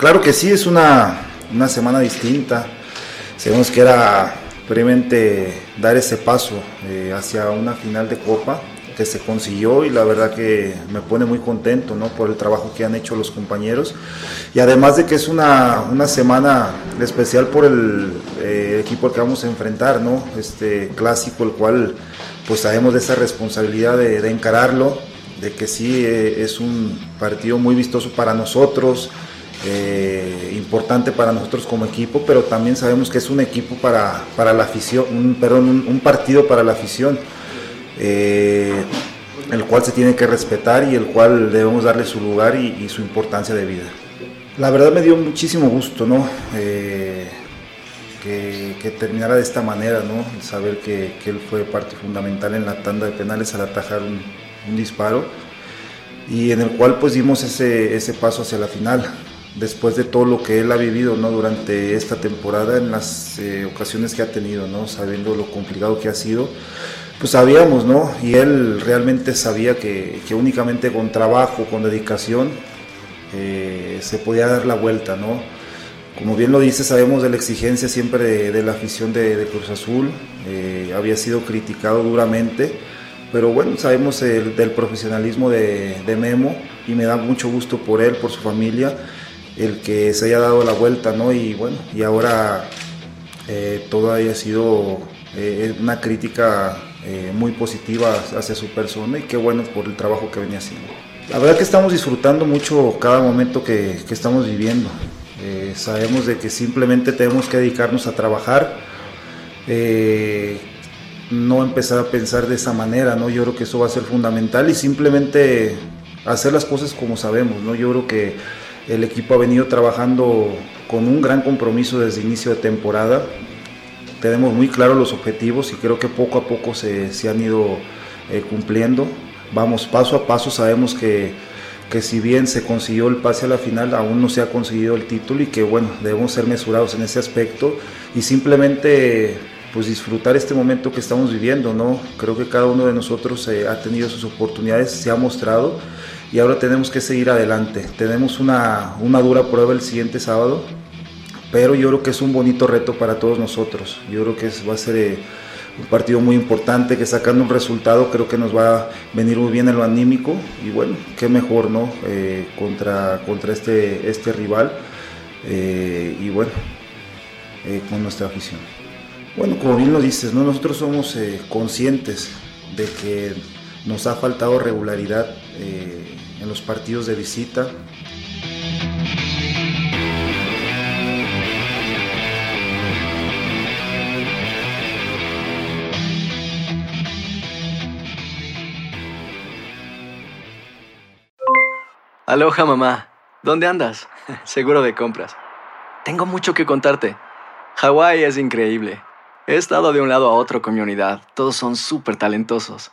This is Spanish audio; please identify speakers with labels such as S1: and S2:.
S1: Claro que sí, es una, una semana distinta. Sabemos que era previamente dar ese paso eh, hacia una final de Copa que se consiguió y la verdad que me pone muy contento ¿no? por el trabajo que han hecho los compañeros y además de que es una, una semana especial por el eh, equipo al que vamos a enfrentar, ¿no? este clásico el cual pues sabemos de esa responsabilidad de, de encararlo, de que sí eh, es un partido muy vistoso para nosotros, eh, importante para nosotros como equipo, pero también sabemos que es un equipo para, para la afición, un, perdón, un, partido para la afición, eh, el cual se tiene que respetar y el cual debemos darle su lugar y, su importancia de vida. La verdad me dio muchísimo gusto, ¿no? Eh, que, terminara de esta manera, ¿no? Saber que, que, él fue parte fundamental en la tanda de penales al atajar un, un disparo y en el cual pues dimos ese, ese paso hacia la final después de todo lo que él ha vivido ¿no? durante esta temporada, en las eh, ocasiones que ha tenido, ¿no? sabiendo lo complicado que ha sido, pues sabíamos, ¿no? Y él realmente sabía que, que únicamente con trabajo, con dedicación, eh, se podía dar la vuelta, ¿no? Como bien lo dice, sabemos de la exigencia siempre de, la afición de, de Cruz Azul, eh, había sido criticado duramente, pero bueno, sabemos el, del profesionalismo de, de Memo y me da mucho gusto por él, por su familia el que se haya dado la vuelta, ¿no? Y bueno, y ahora eh, todo haya sido eh, una crítica eh, muy positiva hacia su persona y qué bueno por el trabajo que venía haciendo. La verdad que estamos disfrutando mucho cada momento que, que estamos viviendo. sabemos de que simplemente tenemos que dedicarnos a trabajar, no empezar a pensar de esa manera, ¿no? Yo creo que eso va a ser fundamental y simplemente hacer las cosas como sabemos, ¿no? Yo creo que el equipo ha venido trabajando con un gran compromiso desde inicio de temporada. Tenemos muy claros los objetivos y creo que poco a poco se, se han ido eh, cumpliendo. Vamos paso a paso, sabemos que, que, si bien se consiguió el pase a la final, aún no se ha conseguido el título y que bueno, debemos ser mesurados en ese aspecto y simplemente pues disfrutar este momento que estamos viviendo, ¿no? Creo que cada uno de nosotros eh, ha tenido sus oportunidades, se ha mostrado y ahora tenemos que seguir adelante. Tenemos una, una dura prueba el siguiente sábado, pero yo creo que es un bonito reto para todos nosotros. Yo creo que es, va a ser eh, un partido muy importante, que sacando un resultado creo que nos va a venir muy bien en lo anímico y bueno, qué mejor, ¿no? Eh, contra, contra este, este rival eh, y bueno, con nuestra afición. Bueno, como bien lo dices, ¿no? nosotros somos conscientes de que nos ha faltado regularidad eh, en los partidos de visita.
S2: Aloha mamá, ¿dónde andas? Seguro de compras. Tengo mucho que contarte. Hawái es increíble. He estado de un lado a otro con mi unidad. Todos son súper talentosos.